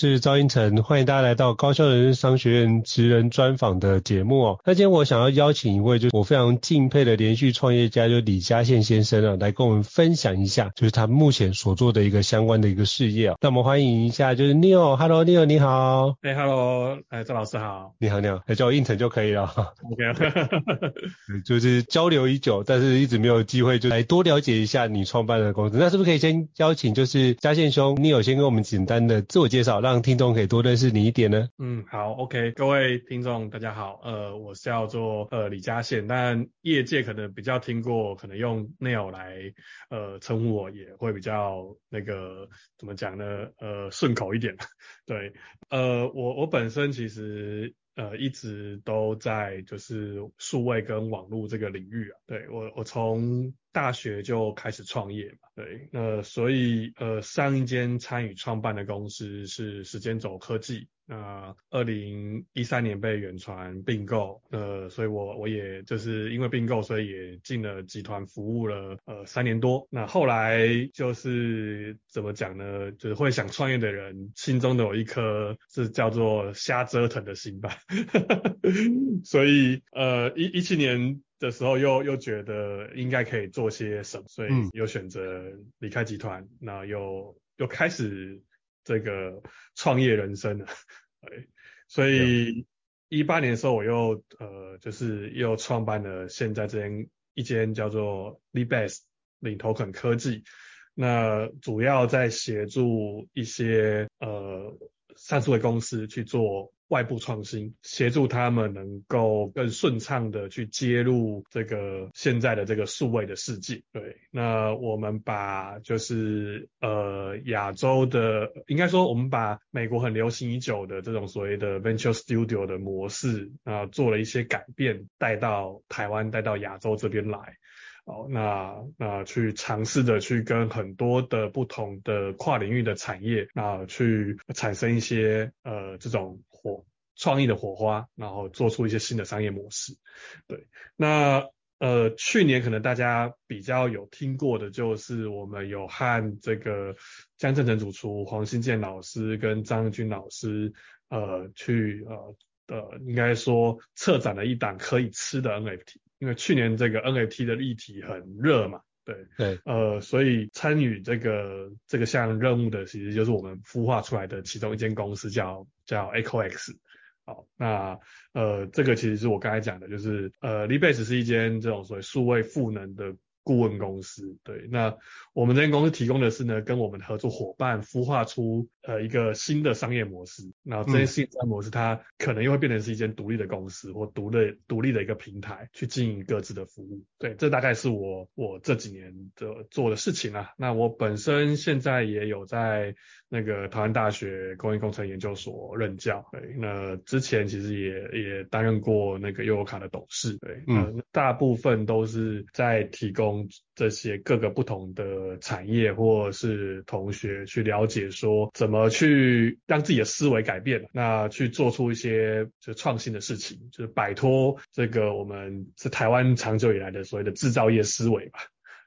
是赵应成，欢迎大家来到高校人生商学院职人专访的节目哦。那今天我想要邀请一位，就是我非常敬佩的连续创业家，就是李嘉宪先生啊，来跟我们分享一下，就是他目前所做的一个相关的一个事业啊。那我们欢迎一下，就是 Neil，Hello Neil，你好。哎，Hello，哎，赵老师好。你好，你好，叫我应成就可以了。OK，就是交流已久，但是一直没有机会，就来多了解一下你创办的公司。那是不是可以先邀请，就是嘉宪兄，Neil 先跟我们简单的。自我介绍，让让听众可以多认识你一点呢。嗯，好，OK，各位听众大家好，呃，我是叫做呃李嘉宪，但业界可能比较听过，可能用 Neil 来呃称呼我，也会比较那个怎么讲呢？呃，顺口一点。对，呃，我我本身其实。呃，一直都在就是数位跟网络这个领域啊。对，我，我从大学就开始创业嘛。对，那所以呃，上一间参与创办的公司是时间轴科技。那二零一三年被远传并购，呃，所以我我也就是因为并购，所以也进了集团服务了呃三年多。那后来就是怎么讲呢？就是会想创业的人心中都有一颗是叫做瞎折腾的心吧。所以呃一一七年的时候又又觉得应该可以做些什么，所以又选择离开集团，那又又开始。这个创业人生了，对，所以一八年的时候，我又呃，就是又创办了现在这间一间叫做 LeadBase 领头肯科技，那主要在协助一些呃上市的公司去做。外部创新，协助他们能够更顺畅的去接入这个现在的这个数位的世界。对，那我们把就是呃亚洲的，应该说我们把美国很流行已久的这种所谓的 Venture Studio 的模式啊，做了一些改变，带到台湾，带到亚洲这边来。哦，那那去尝试着去跟很多的不同的跨领域的产业，那去产生一些呃这种。火创意的火花，然后做出一些新的商业模式。对，那呃去年可能大家比较有听过的，就是我们有和这个江正诚主厨、黄新建老师跟张军老师呃去呃呃应该说策展了一档可以吃的 NFT，因为去年这个 NFT 的议题很热嘛。对对，呃，所以参与这个这个项任务的，其实就是我们孵化出来的其中一间公司叫，叫叫 EcoX。好，那呃，这个其实是我刚才讲的，就是呃，LeadBase 是一间这种所谓数位赋能的。顾问公司，对，那我们这间公司提供的是呢，跟我们的合作伙伴孵化出呃一个新的商业模式，那这些新商业模式它可能又会变成是一间独立的公司或独立独立的一个平台去经营各自的服务，对，这大概是我我这几年的做的事情啊。那我本身现在也有在那个台湾大学工业工程研究所任教，对，那之前其实也也担任过那个悠游卡的董事，对，嗯，大部分都是在提供。这些各个不同的产业或者是同学去了解说怎么去让自己的思维改变，那去做出一些就创新的事情，就是摆脱这个我们是台湾长久以来的所谓的制造业思维吧。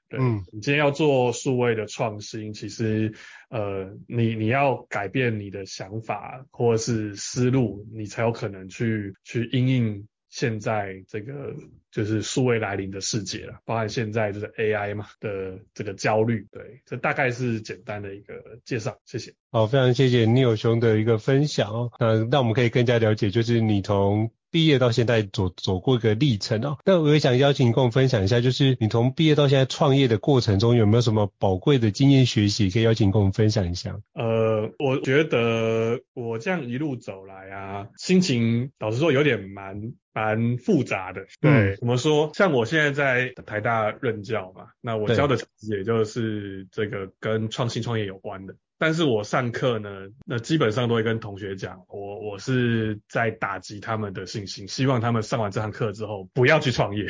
对，嗯，你今天要做数位的创新，其实呃，你你要改变你的想法或者是思路，你才有可能去去应应现在这个。就是数位来临的世界了，包含现在就是 AI 嘛的这个焦虑，对，这大概是简单的一个介绍，谢谢。好，非常谢谢 Neil 兄的一个分享哦，那那我们可以更加了解，就是你从毕业到现在走走过一个历程哦。那我也想邀请你跟我分享一下，就是你从毕业到现在创业的过程中，有没有什么宝贵的经验学习，可以邀请你跟我们分享一下？呃，我觉得我这样一路走来啊，心情老实说有点蛮蛮复杂的。对，嗯、怎么说？像我现在在台大任教嘛，那我教的也就是这个跟创新创业有关的。但是我上课呢，那基本上都会跟同学讲，我我是在打击他们的信心，希望他们上完这堂课之后不要去创业。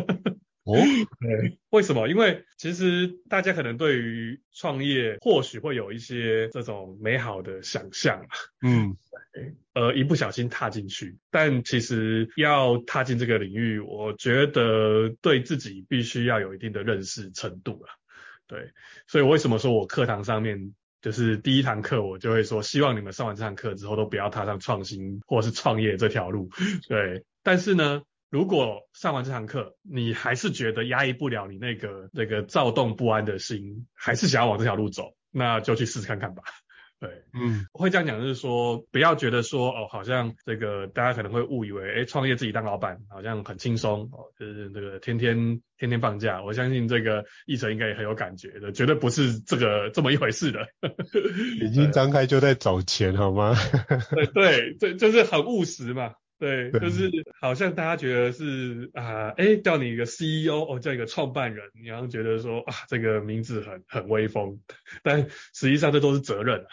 哦，对，为什么？因为其实大家可能对于创业或许会有一些这种美好的想象，嗯，呃，一不小心踏进去，但其实要踏进这个领域，我觉得对自己必须要有一定的认识程度了。对，所以为什么说我课堂上面？就是第一堂课，我就会说，希望你们上完这堂课之后，都不要踏上创新或是创业这条路。对，但是呢，如果上完这堂课，你还是觉得压抑不了你那个那个躁动不安的心，还是想要往这条路走，那就去试试看看吧。对，嗯，我会这样讲，就是说，不要觉得说，哦，好像这个大家可能会误以为，哎，创业自己当老板好像很轻松，哦，就是这个天天天天放假。我相信这个奕成应该也很有感觉的，绝对不是这个这么一回事的。眼睛张开就在找钱，好吗？对 对，这就是很务实嘛。对，就是好像大家觉得是啊，哎，叫你一个 CEO，哦，叫一个创办人，你好像觉得说啊，这个名字很很威风，但实际上这都是责任。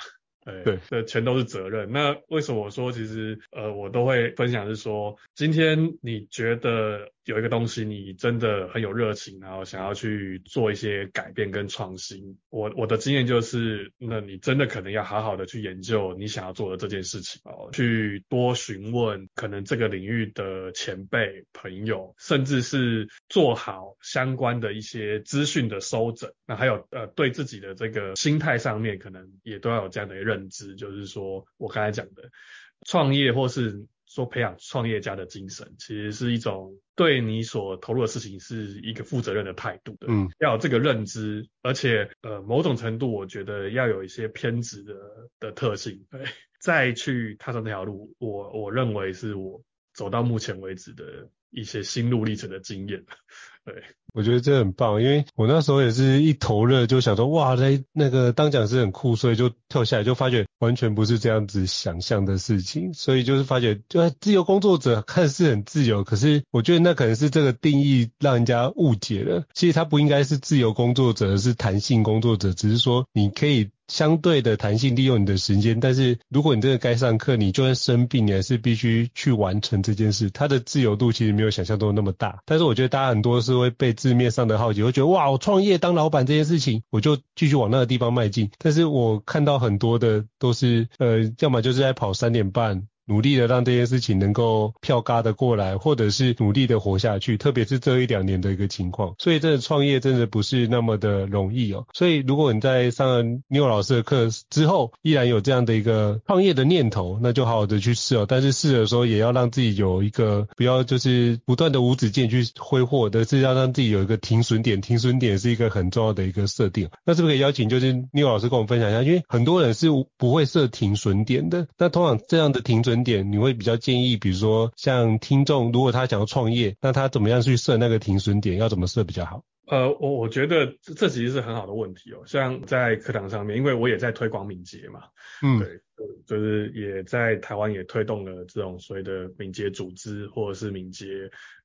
对，这全都是责任。那为什么我说其实呃，我都会分享是说，今天你觉得有一个东西你真的很有热情，然后想要去做一些改变跟创新。我我的经验就是，那你真的可能要好好的去研究你想要做的这件事情哦，去多询问可能这个领域的前辈朋友，甚至是做好相关的一些资讯的收整。那还有呃，对自己的这个心态上面，可能也都要有这样的一个认知，就是说我刚才讲的创业或是。说培养创业家的精神，其实是一种对你所投入的事情是一个负责任的态度的。嗯，要有这个认知，而且呃，某种程度我觉得要有一些偏执的的特性，对，再去踏上这条路，我我认为是我走到目前为止的一些心路历程的经验。对。我觉得这很棒，因为我那时候也是一头热，就想说哇，那那个当讲师很酷，所以就跳下来，就发觉完全不是这样子想象的事情，所以就是发觉，就自由工作者看似很自由，可是我觉得那可能是这个定义让人家误解了。其实他不应该是自由工作者，而是弹性工作者，只是说你可以相对的弹性利用你的时间，但是如果你真的该上课，你就算生病，你还是必须去完成这件事。它的自由度其实没有想象中那么大，但是我觉得大家很多是会被。字面上的好奇，会觉得哇，我创业当老板这件事情，我就继续往那个地方迈进。但是我看到很多的都是，呃，要么就是在跑三点半。努力的让这件事情能够票嘎的过来，或者是努力的活下去，特别是这一两年的一个情况，所以这个创业真的不是那么的容易哦。所以如果你在上了 Neo 老师的课之后，依然有这样的一个创业的念头，那就好好的去试哦。但是试的时候也要让自己有一个不要就是不断的无止境去挥霍，而是要让自己有一个停损点。停损点是一个很重要的一个设定。那是不是可以邀请就是 Neo 老师跟我们分享一下？因为很多人是不会设停损点的。那通常这样的停损点，你会比较建议，比如说像听众，如果他想要创业，那他怎么样去设那个停损点？要怎么设比较好？呃，我我觉得这其实是很好的问题哦。像在课堂上面，因为我也在推广敏捷嘛，嗯，对，就是也在台湾也推动了这种所谓的敏捷组织或者是敏捷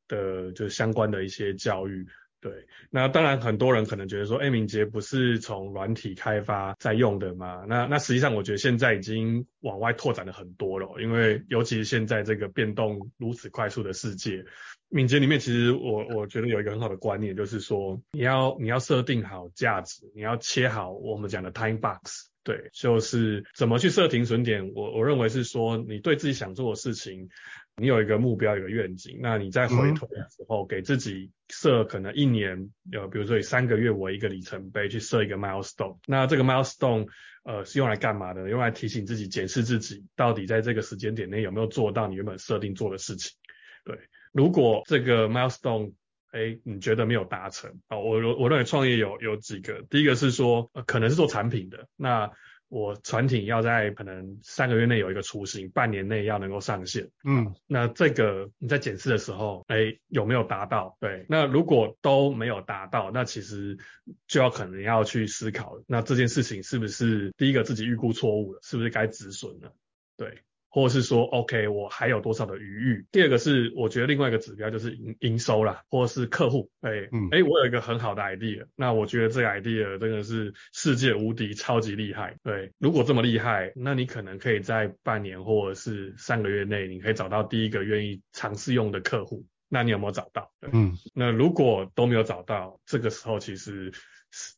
的就相关的一些教育。对，那当然很多人可能觉得说，哎，敏捷不是从软体开发在用的吗？那那实际上我觉得现在已经往外拓展了很多了，因为尤其是现在这个变动如此快速的世界，敏捷里面其实我我觉得有一个很好的观念，就是说你要你要设定好价值，你要切好我们讲的 time box，对，就是怎么去设停损点。我我认为是说你对自己想做的事情。你有一个目标，有一个愿景，那你在回头的时候，给自己设可能一年，呃，比如说以三个月为一个里程碑，去设一个 milestone。那这个 milestone，呃，是用来干嘛的？用来提醒自己、检视自己，到底在这个时间点内有没有做到你原本设定做的事情。对，如果这个 milestone，哎，你觉得没有达成，啊，我我认为创业有有几个，第一个是说，呃，可能是做产品的，那我船艇要在可能三个月内有一个雏形，半年内要能够上线。嗯，那这个你在检视的时候，哎，有没有达到？对，那如果都没有达到，那其实就要可能要去思考，那这件事情是不是第一个自己预估错误了，是不是该止损了？对。或是说，OK，我还有多少的余裕？第二个是，我觉得另外一个指标就是营营收啦，或者是客户，哎、欸，嗯，哎、欸，我有一个很好的 idea，那我觉得这个 idea 真的是世界无敌，超级厉害。对，如果这么厉害，那你可能可以在半年或者是三个月内，你可以找到第一个愿意尝试用的客户。那你有没有找到？嗯，那如果都没有找到，这个时候其实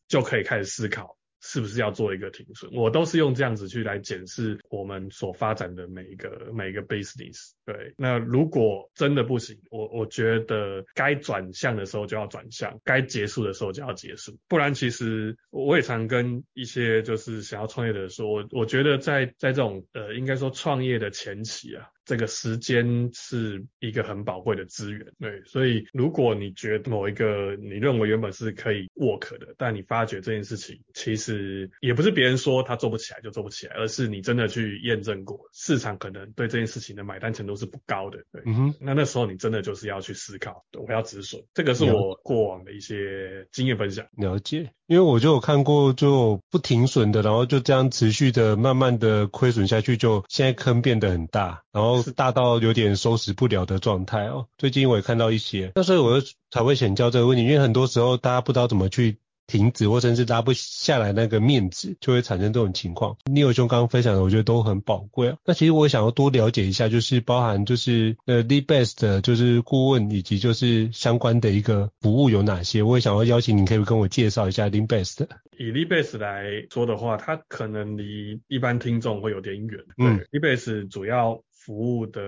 就可以开始思考。是不是要做一个停损？我都是用这样子去来检视我们所发展的每一个每一个 business。对，那如果真的不行，我我觉得该转向的时候就要转向，该结束的时候就要结束。不然，其实我也常跟一些就是想要创业的人说，我我觉得在在这种呃，应该说创业的前期啊。这个时间是一个很宝贵的资源，对，所以如果你觉得某一个你认为原本是可以 work 的，但你发觉这件事情其实也不是别人说他做不起来就做不起来，而是你真的去验证过，市场可能对这件事情的买单程度是不高的，对，嗯哼，那那时候你真的就是要去思考，我要止损，这个是我过往的一些经验分享。了解，因为我就有看过就不停损的，然后就这样持续的慢慢的亏损下去，就现在坑变得很大，然后。是大到有点收拾不了的状态哦。最近我也看到一些，那所以我就才会请教这个问题，因为很多时候大家不知道怎么去停止，或甚至拉不下来那个面子，就会产生这种情况。Neil 兄刚刚分享的，我觉得都很宝贵啊。那其实我想要多了解一下，就是包含就是呃 LeadBest 就是顾问以及就是相关的一个服务有哪些？我也想要邀请你，可以跟我介绍一下 LeadBest。以 LeadBest 来说的话，它可能离一般听众会有点远。嗯，LeadBest 主要。服务的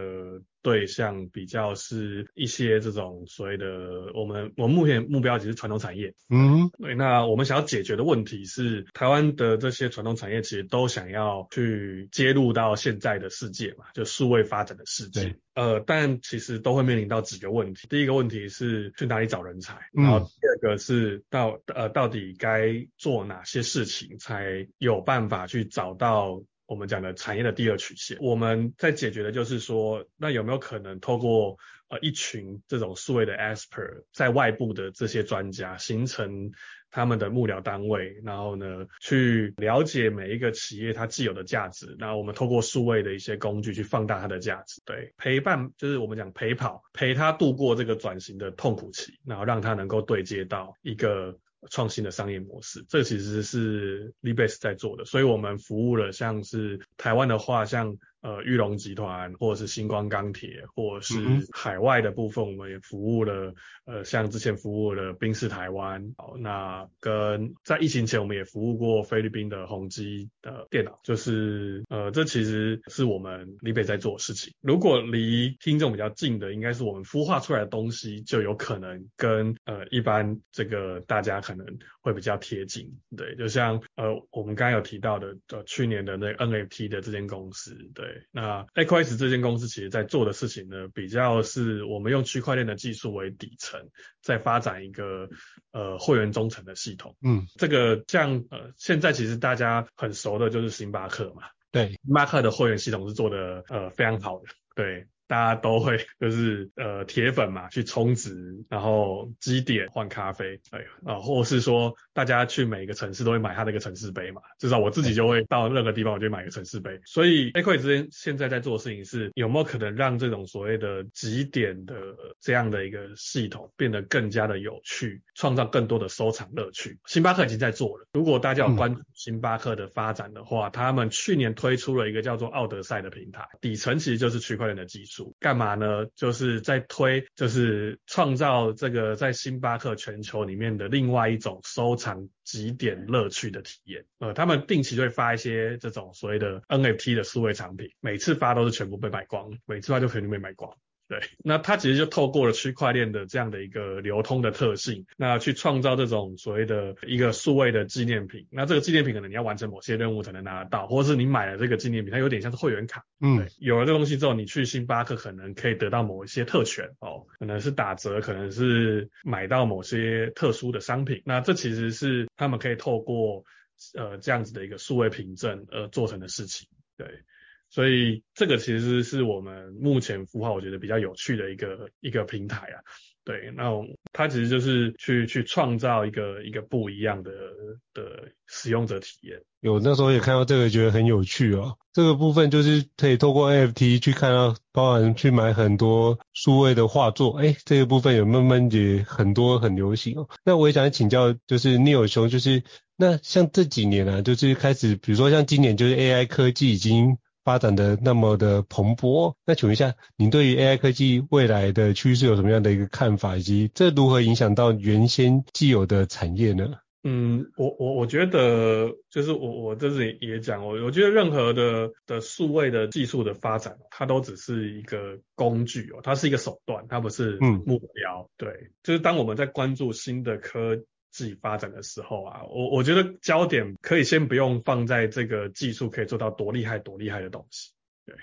对象比较是一些这种所谓的我们我们目前目标其实传统产业，嗯，对，那我们想要解决的问题是台湾的这些传统产业其实都想要去接入到现在的世界嘛，就数位发展的世界，呃，但其实都会面临到几个问题，第一个问题是去哪里找人才，然后第二个是到呃到底该做哪些事情才有办法去找到。我们讲的产业的第二曲线，我们在解决的就是说，那有没有可能透过呃一群这种数位的 expert 在外部的这些专家形成他们的幕僚单位，然后呢去了解每一个企业它既有的价值，然后我们透过数位的一些工具去放大它的价值，对，陪伴就是我们讲陪跑，陪他度过这个转型的痛苦期，然后让他能够对接到一个。创新的商业模式，这其实是 Libes 在做的，所以我们服务了像是台湾的话，像。呃，玉龙集团，或者是星光钢铁，或者是海外的部分，我们也服务了。呃，像之前服务了宾士台湾，好，那跟在疫情前，我们也服务过菲律宾的宏基的电脑，就是呃，这其实是我们 LeadBest 在做的事情。如果离听众比较近的，应该是我们孵化出来的东西，就有可能跟呃一般这个大家可能会比较贴近。对，就像呃我们刚刚有提到的，呃去年的那 NFT 的这间公司，对。那 Equis 这间公司其实在做的事情呢，比较是我们用区块链的技术为底层，在发展一个呃会员忠诚的系统。嗯，这个像呃现在其实大家很熟的就是星巴克嘛，对，星巴克的会员系统是做的呃非常好的，对。大家都会 就是呃铁粉嘛，去充值，然后积点换咖啡，哎啊，或者是说大家去每个城市都会买他的一个城市杯嘛，至少我自己就会到任何地方我就买一个城市杯。所以 Equity 之间现在在做的事情是有没有可能让这种所谓的积点的这样的一个系统变得更加的有趣，创造更多的收藏乐趣。星巴克已经在做了，如果大家有关注星巴克的发展的话，他们去年推出了一个叫做奥德赛的平台，底层其实就是区块链的技术。干嘛呢？就是在推，就是创造这个在星巴克全球里面的另外一种收藏极点乐趣的体验。呃，他们定期就会发一些这种所谓的 NFT 的数位产品，每次发都是全部被买光，每次发就肯定被买光。对，那它其实就透过了区块链的这样的一个流通的特性，那去创造这种所谓的一个数位的纪念品。那这个纪念品可能你要完成某些任务才能拿得到，或者是你买了这个纪念品，它有点像是会员卡。嗯，对，有了这个东西之后，你去星巴克可能可以得到某一些特权哦，可能是打折，可能是买到某些特殊的商品。那这其实是他们可以透过呃这样子的一个数位凭证而做成的事情。对，所以这个其实是我们目前孵化我觉得比较有趣的一个一个平台啊。对，那它其实就是去去创造一个一个不一样的的使用者体验。有那时候也看到这个，觉得很有趣哦。这个部分就是可以透过 NFT 去看到，包含去买很多数位的画作。哎，这个部分有慢慢也很多很流行哦。那我也想请教，就是 Neil 兄，就是那像这几年啊，就是开始，比如说像今年，就是 AI 科技已经。发展的那么的蓬勃，那请问一下，您对于 AI 科技未来的趋势有什么样的一个看法，以及这如何影响到原先既有的产业呢？嗯，我我我觉得就是我我这里也讲，我我觉得任何的的数位的技术的发展，它都只是一个工具哦，它是一个手段，它不是目标。嗯、对，就是当我们在关注新的科。自己发展的时候啊，我我觉得焦点可以先不用放在这个技术可以做到多厉害多厉害的东西，对，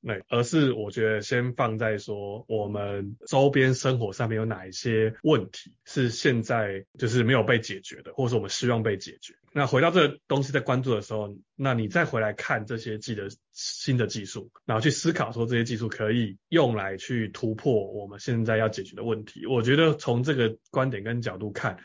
那而是我觉得先放在说我们周边生活上面有哪一些问题是现在就是没有被解决的，或者是我们希望被解决。那回到这个东西在关注的时候，那你再回来看这些技的新的技术，然后去思考说这些技术可以用来去突破我们现在要解决的问题。我觉得从这个观点跟角度看。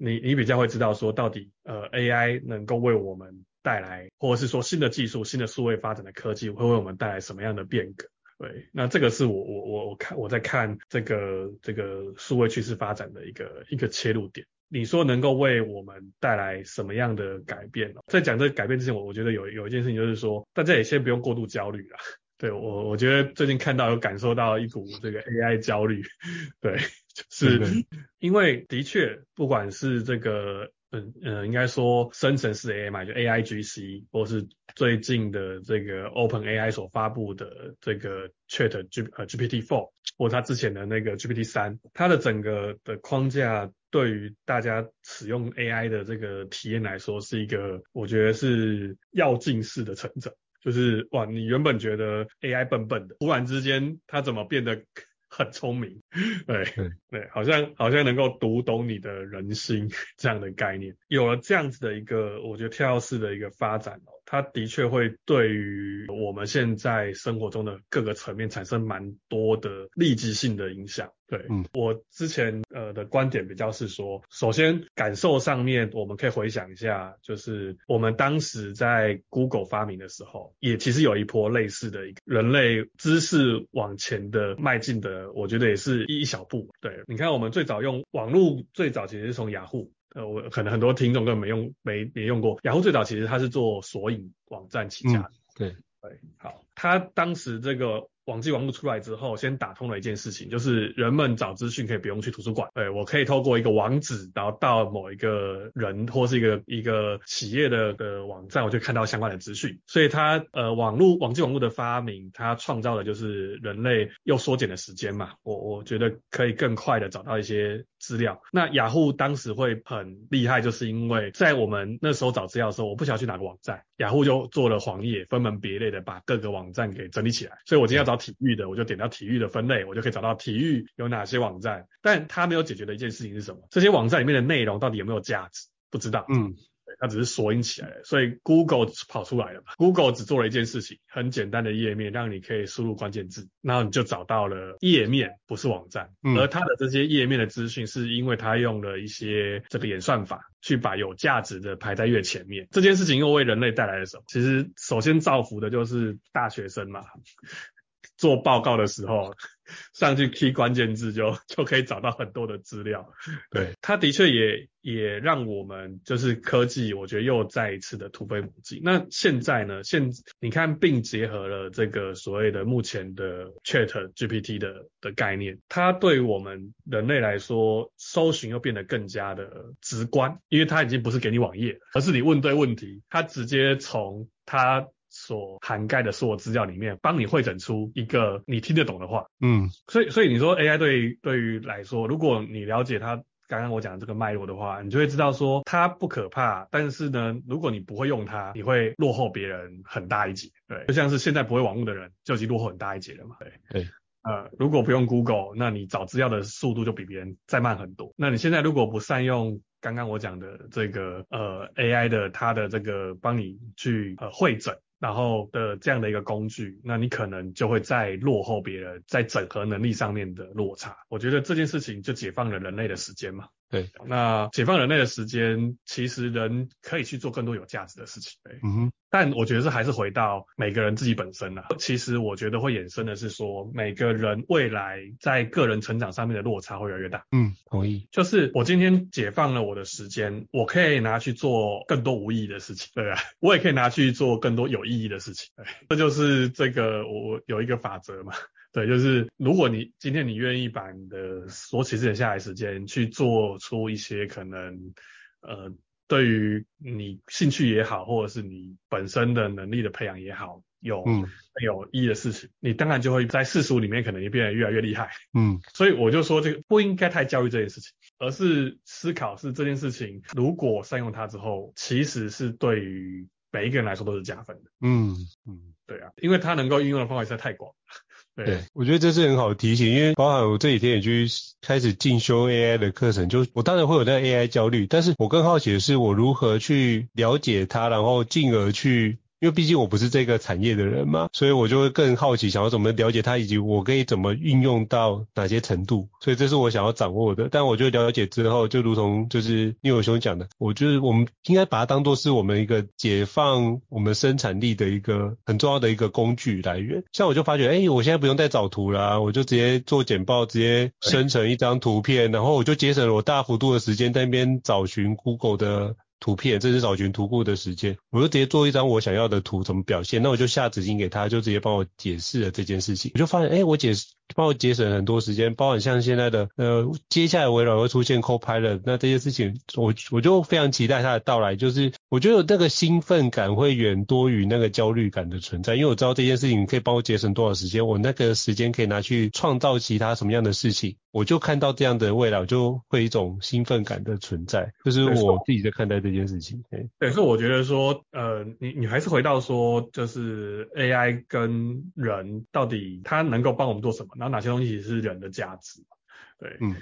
你你比较会知道说到底呃 AI 能够为我们带来，或者是说新的技术、新的数位发展的科技会为我们带来什么样的变革？对，那这个是我我我我看我在看这个这个数位趋势发展的一个一个切入点。你说能够为我们带来什么样的改变？在讲这改变之前，我我觉得有有一件事情就是说，大家也先不用过度焦虑了。对，我我觉得最近看到有感受到一股这个 AI 焦虑，对。是，因为的确，不管是这个，嗯嗯，应该说生成式 AI 嘛，就 AIGC，或是最近的这个 OpenAI 所发布的这个 Chat G 呃 GPT-4，或它之前的那个 GPT-3，它的整个的框架对于大家使用 AI 的这个体验来说，是一个我觉得是要进式的成长，就是哇，你原本觉得 AI 笨笨的，突然之间它怎么变得？很聪明，对对，好像好像能够读懂你的人心 这样的概念，有了这样子的一个，我觉得跳跃式的一个发展哦。它的确会对于我们现在生活中的各个层面产生蛮多的立即性的影响。对，嗯，我之前呃的观点比较是说，首先感受上面，我们可以回想一下，就是我们当时在 Google 发明的时候，也其实有一波类似的一个人类知识往前的迈进的，我觉得也是一小步。对，你看我们最早用网络，最早其实是从雅虎。呃，我可能很多听众根本没用，没没用过。雅虎最早其实它是做索引网站起家的。嗯，对对，好，它当时这个。网际网络出来之后，先打通了一件事情，就是人们找资讯可以不用去图书馆，对，我可以透过一个网址，然后到某一个人或是一个一个企业的的网站，我就看到相关的资讯。所以它呃网络网际网络的发明，它创造的就是人类又缩减了时间嘛，我我觉得可以更快的找到一些资料。那雅虎当时会很厉害，就是因为在我们那时候找资料的时候，我不晓得去哪个网站，雅虎就做了黄页，分门别类的把各个网站给整理起来。所以我今天要找。体育的，我就点到体育的分类，我就可以找到体育有哪些网站。但它没有解决的一件事情是什么？这些网站里面的内容到底有没有价值？不知道。嗯。它只是索引起来的，所以 Google 跑出来了嘛？Google 只做了一件事情，很简单的页面，让你可以输入关键字，然后你就找到了页面，不是网站。嗯、而它的这些页面的资讯，是因为它用了一些这个演算法，去把有价值的排在越前面。这件事情又为人类带来了什么？其实首先造福的就是大学生嘛。做报告的时候，上去 key 关键字就 就可以找到很多的资料。对，它的确也也让我们就是科技，我觉得又再一次的突飞猛进。那现在呢？现你看，并结合了这个所谓的目前的 Chat GPT 的的概念，它对于我们人类来说，搜寻又变得更加的直观，因为它已经不是给你网页，而是你问对问题，它直接从它。所涵盖的所有资料里面，帮你汇整出一个你听得懂的话。嗯，所以所以你说 AI 对于对于来说，如果你了解它刚刚我讲的这个脉络的话，你就会知道说它不可怕，但是呢，如果你不会用它，你会落后别人很大一截。对，就像是现在不会网络的人就已经落后很大一截了嘛。对对。呃，如果不用 Google，那你找资料的速度就比别人再慢很多。那你现在如果不善用刚刚我讲的这个呃 AI 的它的这个帮你去呃会诊。然后的这样的一个工具，那你可能就会在落后别人在整合能力上面的落差。我觉得这件事情就解放了人类的时间嘛。对，那解放人类的时间，其实人可以去做更多有价值的事情。对，嗯哼。但我觉得这还是回到每个人自己本身啦。其实我觉得会衍生的是说，每个人未来在个人成长上面的落差会越来越大。嗯，同意。就是我今天解放了我的时间，我可以拿去做更多无意义的事情，对啊，我也可以拿去做更多有意义的事情。对，这就是这个我有一个法则嘛。对，就是如果你今天你愿意把你的所取之下来时间去做出一些可能，呃，对于你兴趣也好，或者是你本身的能力的培养也好，有很有意义的事情，嗯，你当然就会在世俗里面可能也变得越来越厉害。嗯，所以我就说这个不应该太教育这件事情，而是思考是这件事情如果善用它之后，其实是对于每一个人来说都是加分的。嗯嗯，对啊，因为它能够运用的范围实在太广。对，我觉得这是很好的提醒，因为包含我这几天也去开始进修 AI 的课程，就我当然会有那 AI 焦虑，但是我更好奇的是我如何去了解它，然后进而去。因为毕竟我不是这个产业的人嘛，所以我就会更好奇，想要怎么了解它，以及我可以怎么运用到哪些程度。所以这是我想要掌握的。但我就了解之后，就如同就是你有兄讲的，我就是我们应该把它当做是我们一个解放我们生产力的一个很重要的一个工具来源。像我就发觉，哎，我现在不用再找图啦，我就直接做简报，直接生成一张图片，然后我就节省了我大幅度的时间在那边找寻 Google 的。图片，这是找寻图库的时间，我就直接做一张我想要的图，怎么表现？那我就下纸巾给他，就直接帮我解释了这件事情。我就发现，哎，我解释帮我节省很多时间，包括像现在的呃，接下来微软会出现 Copilot，那这些事情我我就非常期待它的到来。就是我觉得那个兴奋感会远多于那个焦虑感的存在，因为我知道这件事情可以帮我节省多少时间，我那个时间可以拿去创造其他什么样的事情。我就看到这样的未来，我就会一种兴奋感的存在，就是我自己在看待这件事情。对，对，所以我觉得说，呃，你你还是回到说，就是 AI 跟人到底它能够帮我们做什么，然后哪些东西是人的价值？对，嗯，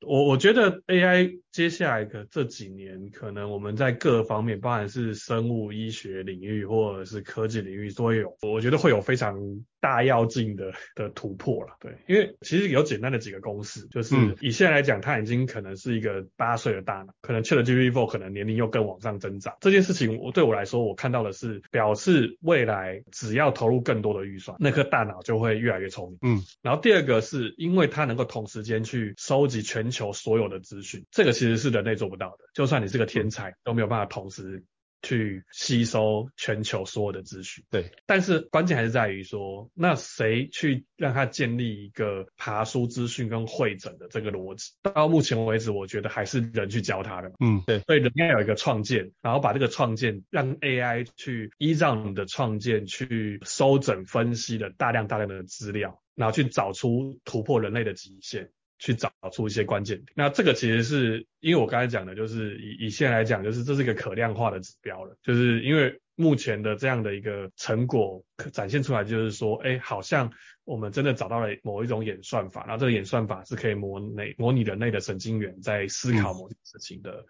我我觉得 AI 接下来的这几年，可能我们在各方面，包含是生物医学领域或者是科技领域都有，我觉得会有非常。大要进的的突破了，对，因为其实有简单的几个公式，就是以现在来讲，它已经可能是一个八岁的大脑，可能 ChatGPT 可能年龄又更往上增长。这件事情，我对我来说，我看到的是表示未来只要投入更多的预算，那颗大脑就会越来越聪明。嗯，然后第二个是因为它能够同时间去收集全球所有的资讯，这个其实是人类做不到的，就算你是个天才，都没有办法同时。去吸收全球所有的资讯，对，但是关键还是在于说，那谁去让他建立一个爬书资讯跟会诊的这个逻辑？到目前为止，我觉得还是人去教他的。嗯，对，所以人应该有一个创建，然后把这个创建让 AI 去依照你的创建去收整分析的大量大量的资料，然后去找出突破人类的极限。去找出一些关键点，那这个其实是因为我刚才讲的，就是以以现在来讲，就是这是一个可量化的指标了，就是因为目前的这样的一个成果可展现出来，就是说，哎，好像我们真的找到了某一种演算法，然后这个演算法是可以模拟模拟人类的神经元在思考某件事情的。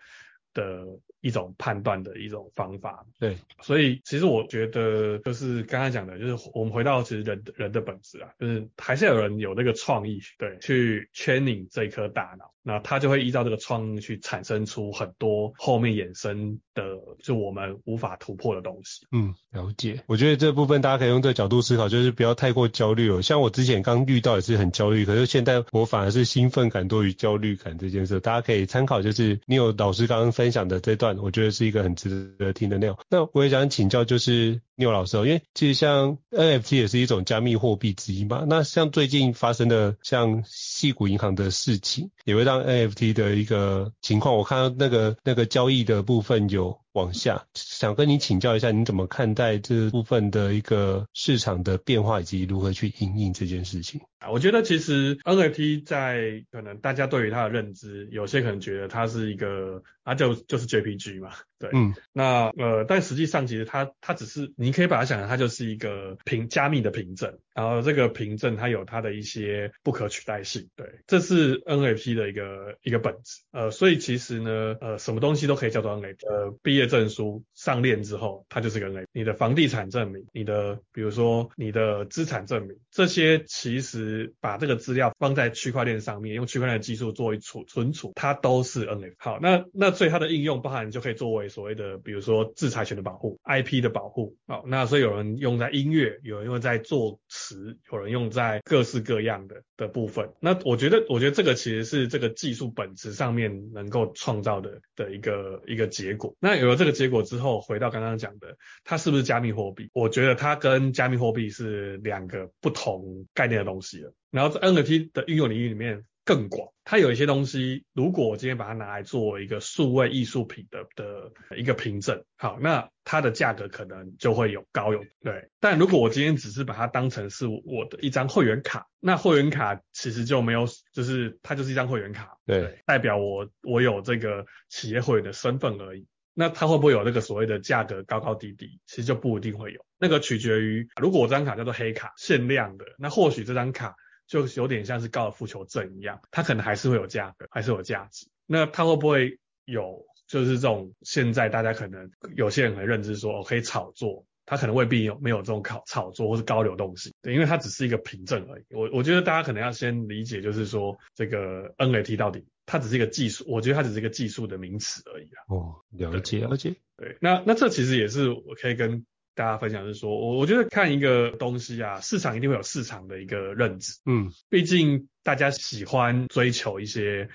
嗯的一种判断的一种方法，对，所以其实我觉得就是刚才讲的，就是我们回到其实人人的本质啊，就是还是有人有那个创意，对，去 training 这一颗大脑，那他就会依照这个创意去产生出很多后面衍生的，就我们无法突破的东西。嗯，了解。我觉得这部分大家可以用这个角度思考，就是不要太过焦虑哦。像我之前刚遇到也是很焦虑，可是现在我反而是兴奋感多于焦虑感这件事，大家可以参考。就是你有老师刚刚。分享的这段，我觉得是一个很值得听的内容。那我也想请教，就是聂老师哦，因为其实像 NFT 也是一种加密货币之一嘛。那像最近发生的像细谷银行的事情，也会让 NFT 的一个情况，我看到那个那个交易的部分有往下，想跟你请教一下，你怎么看待这部分的一个市场的变化，以及如何去应应这件事情？我觉得其实 NFT 在可能大家对于它的认知，有些可能觉得它是一个，啊就就是 JPG 嘛，对，嗯，那呃，但实际上其实它它只是你你可以把它想成它就是一个凭加密的凭证，然后这个凭证它有它的一些不可取代性，对，这是 NFT 的一个一个本质，呃，所以其实呢，呃，什么东西都可以叫做 NFT，呃，毕业证书上链之后，它就是个 NFT，你的房地产证明，你的比如说你的资产证明，这些其实把这个资料放在区块链上面，用区块链技术作为储存储，它都是 NFT。好，那那所以它的应用包含就可以作为所谓的，比如说制裁权的保护、IP 的保护，那所以有人用在音乐，有人用在作词，有人用在各式各样的的部分。那我觉得，我觉得这个其实是这个技术本质上面能够创造的的一个一个结果。那有了这个结果之后，回到刚刚讲的，它是不是加密货币？我觉得它跟加密货币是两个不同概念的东西了。然后在 NFT 的应用领域里面。更广，它有一些东西，如果我今天把它拿来做一个数位艺术品的的一个凭证，好，那它的价格可能就会有高有对。但如果我今天只是把它当成是我的一张会员卡，那会员卡其实就没有，就是它就是一张会员卡，对，对，代表我我有这个企业会员的身份而已。那它会不会有那个所谓的价格高高低低？其实就不一定会有，那个取决于，如果我这张卡叫做黑卡，限量的，那或许这张卡。就有点像是高尔夫球证一样，它可能还是会有价格，还是有价值。那它会不会有，就是这种现在大家可能有些人可能认知说，哦，可以炒作，它可能未必有没有这种炒炒作或是高流动性，对，因为它只是一个凭证而已。我我觉得大家可能要先理解，就是说这个 NFT 到底它只是一个技术，我觉得它只是一个技术的名词而已啊。哦，了解了解。对，那那这其实也是我可以跟。大家分享是说，我我觉得看一个东西啊，市场一定会有市场的一个认知，嗯，毕竟大家喜欢追求一些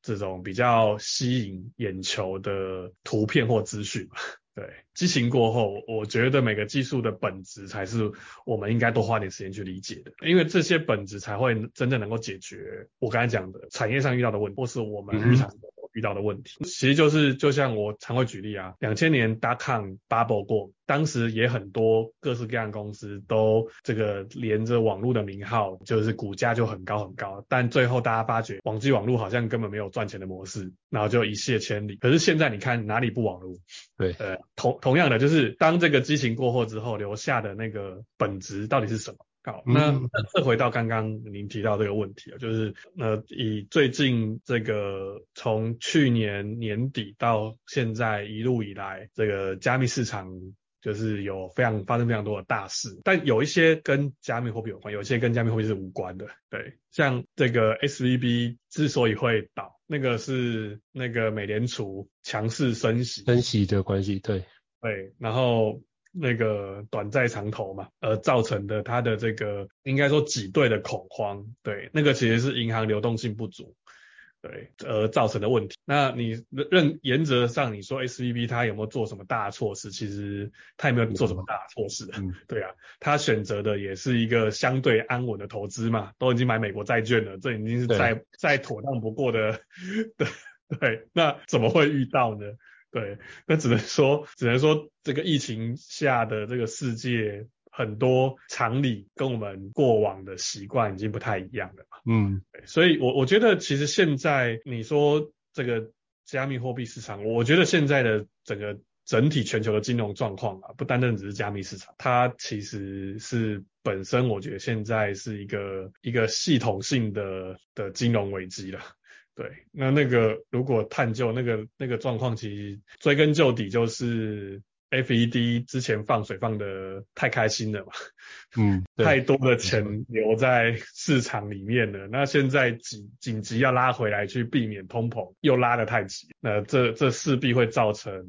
这种比较吸引眼球的图片或资讯嘛，对，激情过后，我觉得每个技术的本质才是我们应该多花点时间去理解的，因为这些本质才会真正能够解决我刚才讲的产业上遇到的问题，或是我们日常的。遇到的问题，其实就是就像我常会举例啊，两千年 dot-com bubble 过，当时也很多各式各样的公司都这个连着网络的名号，就是股价就很高很高，但最后大家发觉网际网络好像根本没有赚钱的模式，然后就一泻千里。可是现在你看哪里不网络？对，呃，同同样的就是当这个激情过后之后，留下的那个本质到底是什么？好，那那再回到刚刚您提到这个问题啊，就是呃，以最近这个从去年年底到现在一路以来，这个加密市场就是有非常发生非常多的大事，但有一些跟加密货币有关，有一些跟加密货币是无关的。对，像这个 SVB 之所以会倒，那个是那个美联储强势升息，升息的关系，对对，然后。那个短债长投嘛，而造成的它的这个应该说挤兑的恐慌，对，那个其实是银行流动性不足，对，而造成的问题。那你认原则上你说 SVB 它有没有做什么大措施？其实它也没有做什么大措施，嗯，对啊，它选择的也是一个相对安稳的投资嘛，都已经买美国债券了，这已经是再再妥当不过的，对对，那怎么会遇到呢？对，那只能说，只能说这个疫情下的这个世界，很多常理跟我们过往的习惯已经不太一样了嘛。嗯，所以我我觉得其实现在你说这个加密货币市场，我觉得现在的整个整体全球的金融状况啊，不单单只是加密市场，它其实是本身我觉得现在是一个一个系统性的的金融危机了。对，那那个如果探究那个那个状况，其实追根究底就是 FED 之前放水放的太开心了嘛，嗯，太多的钱留在市场里面了，那现在紧紧急要拉回来去避免通膨，又拉得太急，那这这势必会造成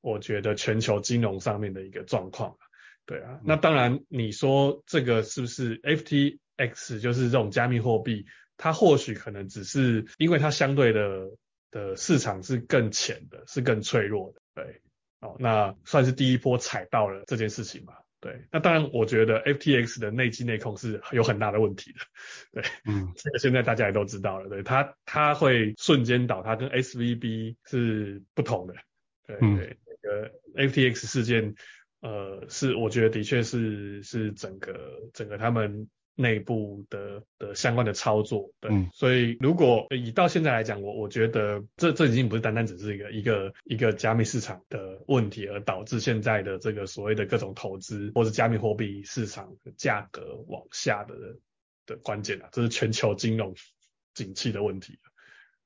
我觉得全球金融上面的一个状况，对啊，那当然你说这个是不是 FTX 就是这种加密货币？它或许可能只是因为它相对的的市场是更浅的，是更脆弱的，对，哦，那算是第一波踩到了这件事情嘛，对，那当然我觉得 FTX 的内机内控是有很大的问题的，对，嗯，这个现在大家也都知道了，对，它它会瞬间倒，塌跟 SVB 是不同的，对对，嗯、那个 FTX 事件，呃，是我觉得的确是是整个整个他们。内部的的相关的操作，对，嗯、所以如果以到现在来讲，我我觉得这这已经不是单单只是一个一个一个加密市场的问题，而导致现在的这个所谓的各种投资或者加密货币市场的价格往下的的关键啊，这是全球金融景气的问题，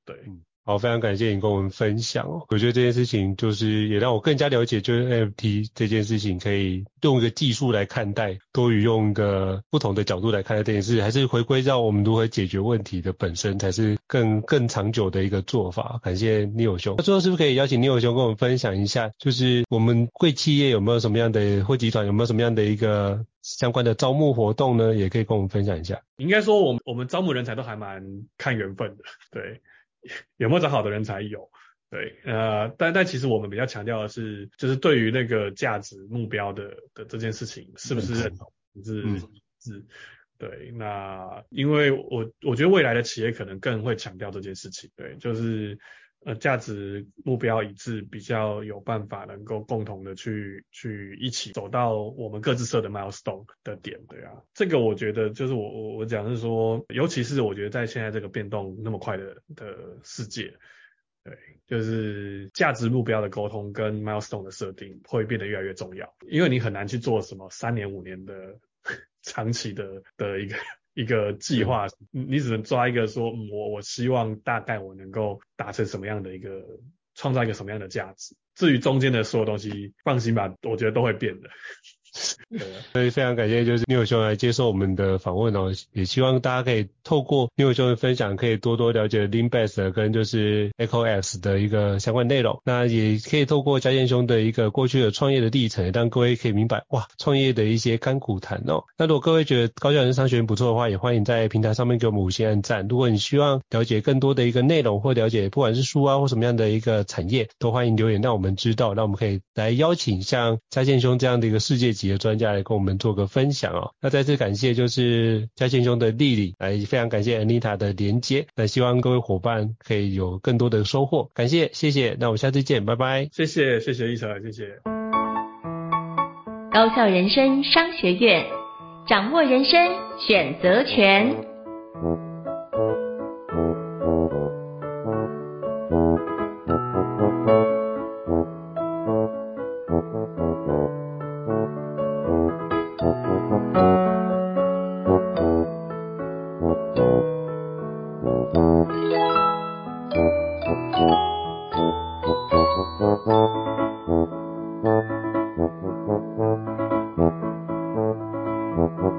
对。嗯好，非常感谢你跟我们分享哦。我觉得这件事情就是也让我更加了解，就是 NFT 这件事情可以用一个技术来看待，多于用一个不同的角度来看待这件事，还是回归到我们如何解决问题的本身，才是更更长久的一个做法。感谢你有兄。那最后是不是可以邀请你有兄跟我们分享一下，就是我们贵企业有没有什么样的或集团有没有什么样的一个相关的招募活动呢？也可以跟我们分享一下。应该说，我们我们招募人才都还蛮看缘分的，对。有没有找好的人才有，对，呃，但但其实我们比较强调的是，就是对于那个价值目标的的这件事情，是不是认同，是是，对，那因为我我觉得未来的企业可能更会强调这件事情，对，就是呃价值目标一致，比较有办法能够共同的去去一起走到我们各自设的 milestone 的点，对啊，这个我觉得就是我我我讲是说，尤其是我觉得在现在这个变动那么快的的世界，对，就是价值目标的沟通跟 milestone 的设定会变得越来越重要，因为你很难去做什么三年五年的 长期的的一个。一个计划，你只能抓一个说，我我希望大概我能够达成什么样的一个，创造一个什么样的价值。至于中间的所有东西，放心吧，我觉得都会变的。对，所以非常感谢，就是 Neo 兄来接受我们的访问哦，也希望大家可以透过 Neo 兄的分享，可以多多了解 Leanbase 跟就是 EchoX 的一个相关内容。那也可以透过嘉健兄的一个过去的创业的历程，让各位可以明白哇，创业的一些甘苦谈哦。那如果各位觉得高教人商学院不错的话，也欢迎在平台上面给我们五星按赞。如果你希望了解更多的一个内容，或了解不管是书啊或什么样的一个产业，都欢迎留言让我们知道，让我们可以来邀请像嘉健兄这样的一个世界级级的专家来跟我们做个分享哦。那再次感谢就是嘉庆兄的莅临，来非常感谢 Anita 的连接。那希望各位伙伴可以有更多的收获，感谢谢谢。那我们下次见，拜拜。谢谢谢谢一成，谢谢。高校人生商学院，掌握人生选择权。Ha ha